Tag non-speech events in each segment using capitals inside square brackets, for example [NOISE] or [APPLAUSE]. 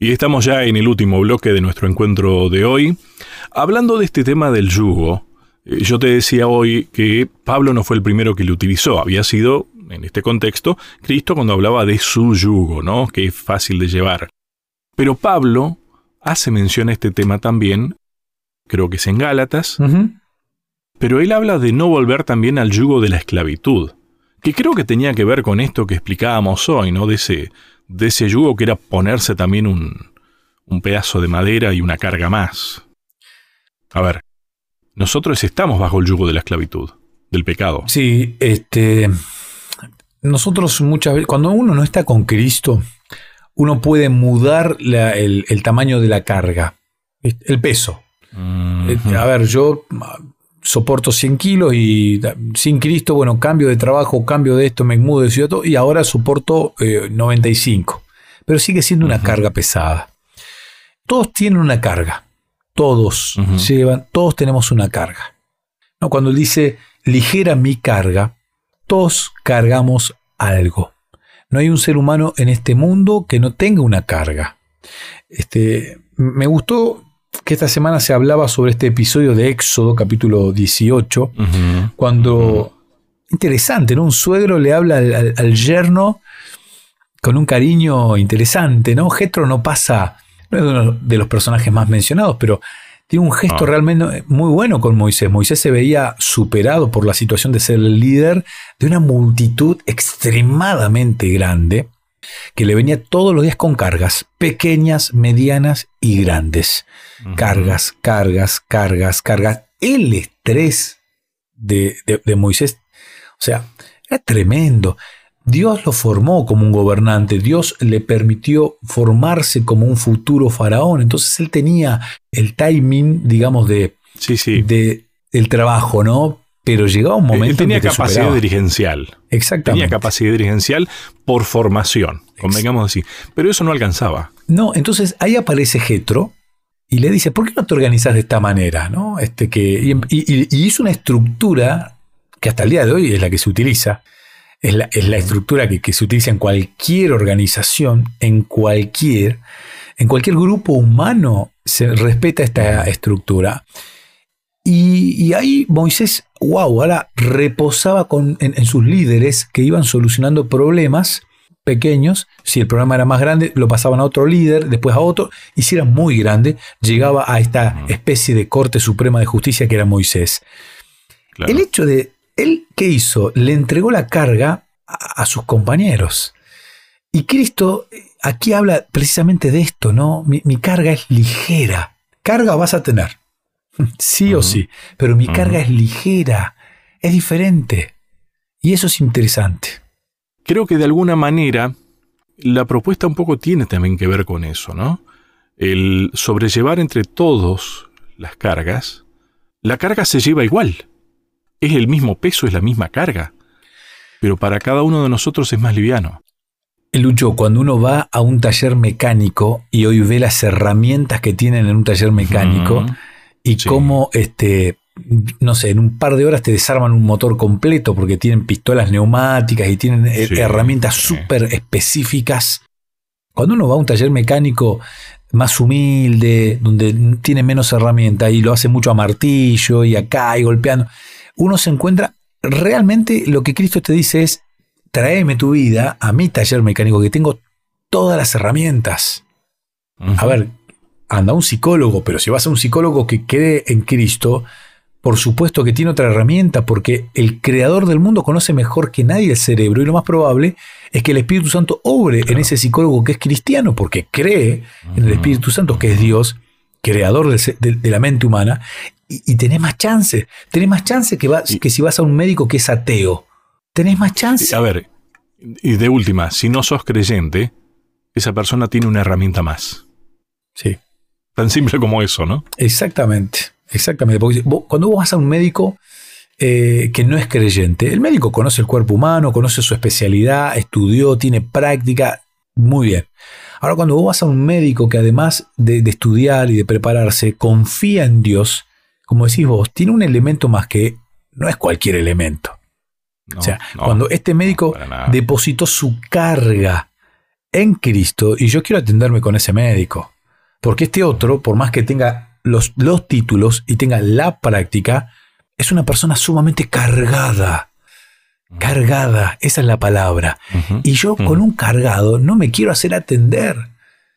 Y estamos ya en el último bloque de nuestro encuentro de hoy. Hablando de este tema del yugo, eh, yo te decía hoy que Pablo no fue el primero que lo utilizó, había sido, en este contexto, Cristo cuando hablaba de su yugo, ¿no? Que es fácil de llevar. Pero Pablo hace mención a este tema también, creo que es en Gálatas, pero él habla de no volver también al yugo de la esclavitud, que creo que tenía que ver con esto que explicábamos hoy, ¿no? De ese de ese yugo que era ponerse también un, un pedazo de madera y una carga más. A ver, nosotros estamos bajo el yugo de la esclavitud, del pecado. Sí, este. Nosotros muchas veces, cuando uno no está con Cristo, uno puede mudar el, tamaño de la carga, el peso. A ver, yo soporto 100 kilos y sin Cristo, bueno, cambio de trabajo, cambio de esto, me mudo de ciudad y ahora soporto 95. Eh, Pero sigue siendo una carga pesada. Todos tienen una carga. Todos llevan, todos tenemos una carga. ¿No? Cuando él dice ligera mi carga, todos cargamos algo. No hay un ser humano en este mundo que no tenga una carga. Este, me gustó que esta semana se hablaba sobre este episodio de Éxodo, capítulo 18, cuando, interesante, ¿no? Un suegro le habla al, yerno con un cariño interesante, ¿no? Getro no pasa, no es uno de los personajes más mencionados, pero tiene un gesto ah. realmente muy bueno con Moisés. Moisés se veía superado por la situación de ser el líder de una multitud extremadamente grande que le venía todos los días con cargas, pequeñas, medianas y grandes. Cargas, cargas, cargas, cargas. El estrés de, Moisés, o sea, era tremendo. Dios lo formó como un gobernante, Dios le permitió formarse como un futuro faraón, entonces él tenía el timing, digamos, de, sí, sí. de el trabajo, ¿no? Pero llegaba un momento. Él tenía capacidad dirigencial. Exactamente. Tenía capacidad dirigencial por formación, convengamos así. Pero eso no alcanzaba. No, entonces ahí aparece Getro y le dice: ¿Por qué no te organizas de esta manera? ¿no? Este que, y, hizo una estructura que hasta el día de hoy es la que se utiliza. Es la, estructura que, que, se utiliza en cualquier organización, en cualquier, en cualquier grupo humano se respeta esta estructura. Y, ahí Moisés, wow, ahora reposaba con, en, sus líderes que iban solucionando problemas pequeños. Si el problema era más grande, lo pasaban a otro líder, después a otro. Y si era muy grande, llegaba a esta especie de Corte Suprema de Justicia que era Moisés. El hecho de, él, ¿qué hizo? Le entregó la carga a, a sus compañeros. Y Cristo aquí habla precisamente de esto, ¿no? Mi, mi carga es ligera. Carga vas a tener Sí o sí. Pero mi carga es ligera, es diferente. Y eso es interesante. Creo que de alguna manera la propuesta un poco tiene también que ver con eso, ¿no? El sobrellevar entre todos las cargas. La carga se lleva igual. Es el mismo peso, es la misma carga. Pero para cada uno de nosotros es más liviano. Lucho, cuando uno va a un taller mecánico y hoy ve las herramientas que tienen en un taller mecánico, y cómo, este, no sé, en un par de horas te desarman un motor completo porque tienen pistolas neumáticas y tienen eh, herramientas súper específicas. Cuando uno va a un taller mecánico más humilde, donde tiene menos herramientas y lo hace mucho a martillo y acá y golpeando, uno se encuentra realmente lo que Cristo te dice es, tráeme tu vida a mi taller mecánico que tengo todas las herramientas. A ver, anda un psicólogo, pero si vas a un psicólogo que cree en Cristo, por supuesto que tiene otra herramienta, porque el creador del mundo conoce mejor que nadie el cerebro y lo más probable es que el Espíritu Santo obre en ese psicólogo que es cristiano, porque cree en el Espíritu Santo, que es Dios, creador de, la mente humana, y, tenés más chance, tenés más chance que, que si vas a un médico que es ateo, tenés más chance. A ver, y de última, si no sos creyente, esa persona tiene una herramienta más. Sí. Tan simple como eso, ¿no? Exactamente, exactamente. Porque cuando vos vas a un médico eh, que no es creyente, el médico conoce el cuerpo humano, conoce su especialidad, estudió, tiene práctica, muy bien. Ahora, cuando vos vas a un médico que además de, estudiar y de prepararse, confía en Dios, como decís vos, tiene un elemento más que no es cualquier elemento. o sea, cuando este médico depositó su carga en Cristo y yo quiero atenderme con ese médico. Porque este otro, por más que tenga los, los títulos y tenga la práctica, es una persona sumamente cargada. Cargada, esa es la palabra. Y yo con un cargado no me quiero hacer atender.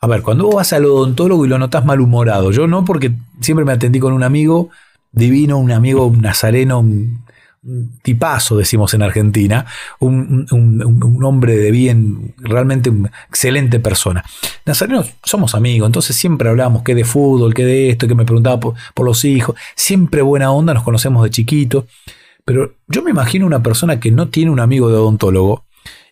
A ver, cuando vos vas al odontólogo y lo notas malhumorado, yo no porque siempre me atendí con un amigo divino, un amigo [LAUGHS] nazareno, tipazo, decimos en Argentina, un, hombre de bien, realmente una excelente persona. Nazareno, somos amigos, entonces siempre hablábamos que de fútbol, que de esto, que me preguntaba por, por los hijos, siempre buena onda, nos conocemos de chiquito, pero yo me imagino una persona que no tiene un amigo de odontólogo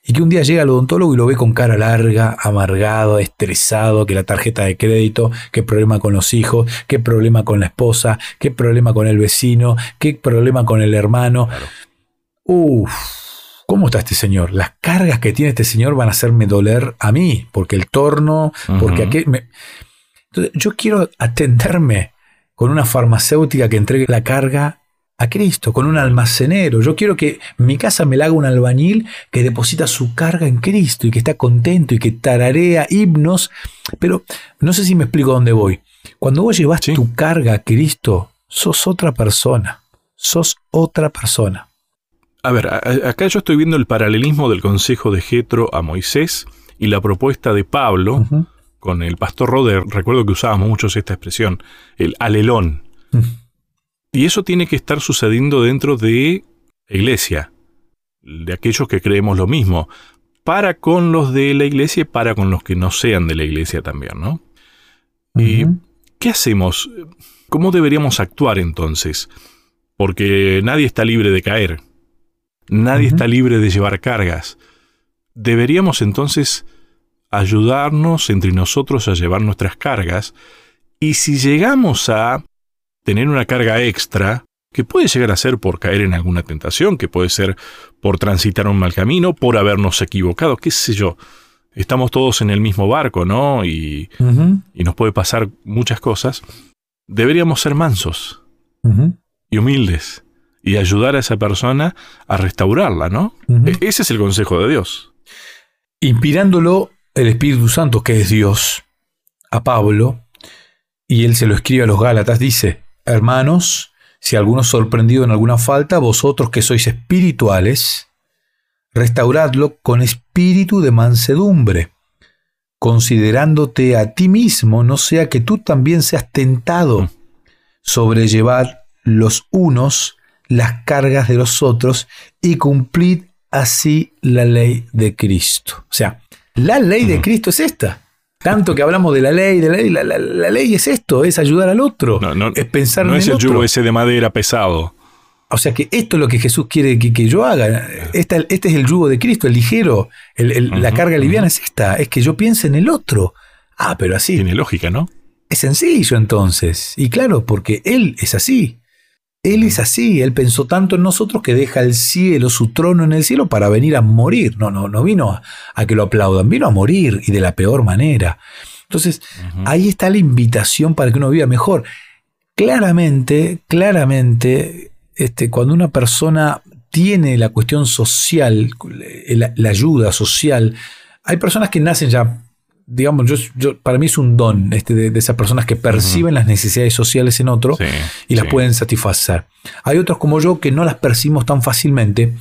y que un día llega al odontólogo y lo ve con cara larga, amargado, estresado, que la tarjeta de crédito, qué problema con los hijos, qué problema con la esposa, qué problema con el vecino, qué problema con el hermano. Uf, ¿cómo está este señor? Las cargas que tiene este señor van a hacerme doler a mí, porque el torno, porque aquel... Entonces, yo quiero atenderme con una farmacéutica que entregue la carga a Cristo, con un almacenero. Yo quiero que mi casa me la haga un albañil que deposita su carga en Cristo y que está contento y que tararea himnos. Pero no sé si me explico dónde voy. Cuando vos llevas tu carga a Cristo, sos otra persona. Sos otra persona. A ver, acá yo estoy viendo el paralelismo del consejo de Jetro a Moisés y la propuesta de Pablo con el pastor Roder. Recuerdo que usábamos mucho esta expresión, el alelón. Y eso tiene que estar sucediendo dentro de la iglesia, de aquellos que creemos lo mismo, para con los de la iglesia y para con los que no sean de la iglesia también, ¿no? ¿Y qué hacemos? ¿Cómo deberíamos actuar entonces? Porque nadie está libre de caer, nadie está libre de llevar cargas. Deberíamos entonces ayudarnos entre nosotros a llevar nuestras cargas y si llegamos a tener una carga extra que puede llegar a ser por caer en alguna tentación, que puede ser por transitar un mal camino, por habernos equivocado, qué sé yo. Estamos todos en el mismo barco, ¿no? Y, nos puede pasar muchas cosas. Deberíamos ser mansos y humildes y ayudar a esa persona a restaurarla, ¿no? E-, ese es el consejo de Dios. Inspirándolo el Espíritu Santo, que es Dios, a Pablo, y él se lo escribe a los Gálatas, dice, Hermanos, si alguno sorprendido en alguna falta, vosotros que sois espirituales, restauradlo con espíritu de mansedumbre, considerándote a ti mismo, no sea que tú también seas tentado. Sobrellevad los unos las cargas de los otros y cumplid así la ley de Cristo. O sea, la ley de Cristo es esta. Tanto que hablamos de la ley, de la ley, la, ley es esto, es ayudar al otro, es pensar no en es el, yugo ese de madera pesado. O sea que esto es lo que Jesús quiere que, yo haga. este es el yugo de Cristo, el ligero, la carga liviana es esta, es que yo piense en el otro. Ah, pero así. Tiene lógica, ¿no? Es sencillo entonces. Y claro, porque Él es así. Él es así, Él pensó tanto en nosotros que deja el cielo, su trono en el cielo, para venir a morir. No, no, no vino a, que lo aplaudan, vino a morir y de la peor manera. Entonces, ahí está la invitación para que uno viva mejor. Claramente, claramente, este, cuando una persona tiene la cuestión social, la ayuda social, hay personas que nacen ya digamos, yo, para mí es un don este, de, esas personas que perciben las necesidades sociales en otro y las pueden satisfacer. Hay otros como yo que no las percibimos tan fácilmente,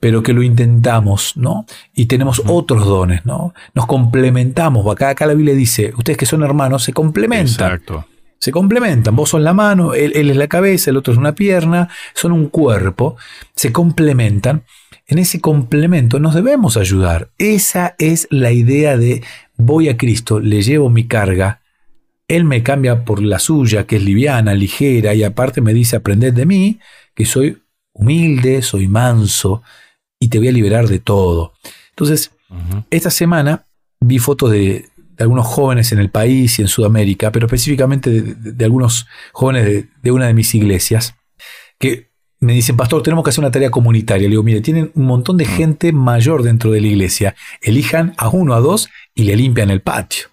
pero que lo intentamos, ¿no? Y tenemos otros dones, ¿no? Nos complementamos. Acá, acá la Biblia dice, ustedes que son hermanos se complementan. Exacto. Se complementan. Vos sos la mano, él, él es la cabeza, el otro es una pierna, son un cuerpo, se complementan. En ese complemento nos debemos ayudar. Esa es la idea de voy a Cristo, le llevo mi carga, Él me cambia por la suya, que es liviana, ligera, y aparte me dice, aprended de mí, que soy humilde, soy manso, y te voy a liberar de todo. Entonces, esta semana vi fotos de, algunos jóvenes en el país y en Sudamérica, pero específicamente de, algunos jóvenes de, de una de mis iglesias, que me dicen, pastor, tenemos que hacer una tarea comunitaria. Le digo, mire, tienen un montón de gente mayor dentro de la iglesia. Elijan a uno, a dos y le limpian el patio.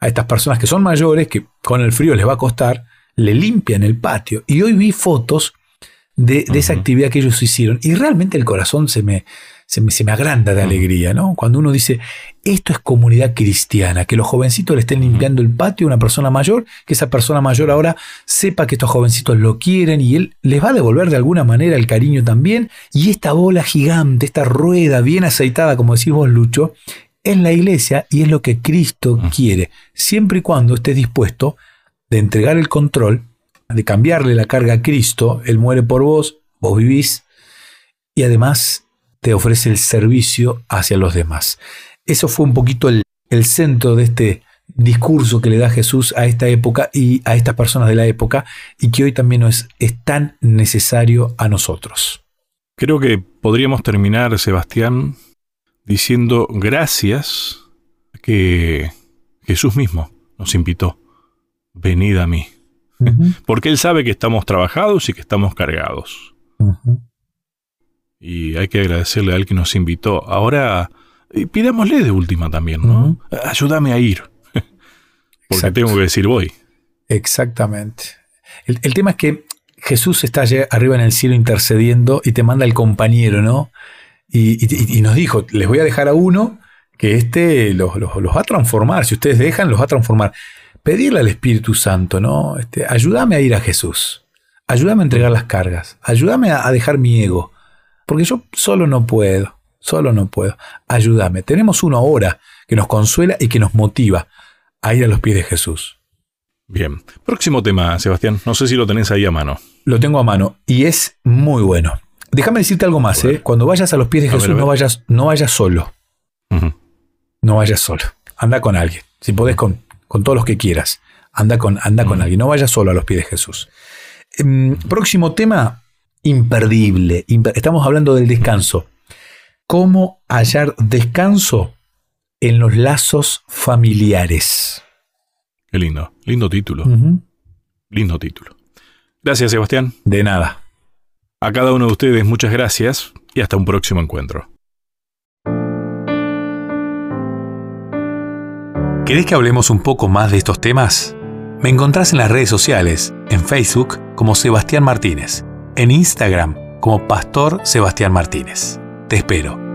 A estas personas que son mayores, que con el frío les va a costar, le limpian el patio. Y hoy vi fotos de, esa actividad que ellos hicieron y realmente el corazón se me, se me, se me agranda de alegría, ¿no? Cuando uno dice, esto es comunidad cristiana, que los jovencitos le estén limpiando el patio a una persona mayor, que esa persona mayor ahora sepa que estos jovencitos lo quieren y él les va a devolver de alguna manera el cariño también. Y esta bola gigante, esta rueda bien aceitada, como decís vos, Lucho, es la iglesia y es lo que Cristo quiere, siempre y cuando estés dispuesto de entregar el control, de cambiarle la carga a Cristo, Él muere por vos, vos vivís, y además te ofrece el servicio hacia los demás. Eso fue un poquito el, centro de este discurso que le da Jesús a esta época y a estas personas de la época y que hoy también es, es tan necesario a nosotros. Creo que podríamos terminar, Sebastián, diciendo gracias que Jesús mismo nos invitó. Venid a mí. Porque Él sabe que estamos trabajados y que estamos cargados. Y hay que agradecerle a Él que nos invitó. Ahora, pidámosle de última también, ¿no? Ayúdame a ir. [LAUGHS] Porque tengo que decir voy. Exactamente. El, tema es que Jesús está allá arriba en el cielo intercediendo y te manda el compañero, ¿no? Y, nos dijo, les voy a dejar a uno que este los, va a transformar. Si ustedes dejan, los va a transformar. Pedirle al Espíritu Santo, ¿no? Este, ayúdame a ir a Jesús. Ayúdame a entregar las cargas. Ayúdame a dejar mi ego. Porque yo solo no puedo, solo no puedo. Ayúdame. Tenemos uno ahora que nos consuela y que nos motiva a ir a los pies de Jesús. Bien. Próximo tema, Sebastián. No sé si lo tenés ahí a mano. Lo tengo a mano y es muy bueno. Déjame decirte algo más, ¿eh? Cuando vayas a los pies de Jesús, no vayas, no vayas solo. No vayas solo. Anda con alguien. Si podés, con, con todos los que quieras. Anda con, anda con alguien. No vayas solo a los pies de Jesús. Em, próximo tema, imperdible. estamos hablando del descanso. ¿Cómo hallar descanso en los lazos familiares? Qué lindo, lindo título. Lindo título. Gracias, Sebastián. De nada. A cada uno de ustedes muchas gracias y hasta un próximo encuentro. ¿Querés que hablemos un poco más de estos temas? Me encontrás en las redes sociales, en Facebook como Sebastián Martínez en Instagram como Pastor Sebastián Martínez. Te espero.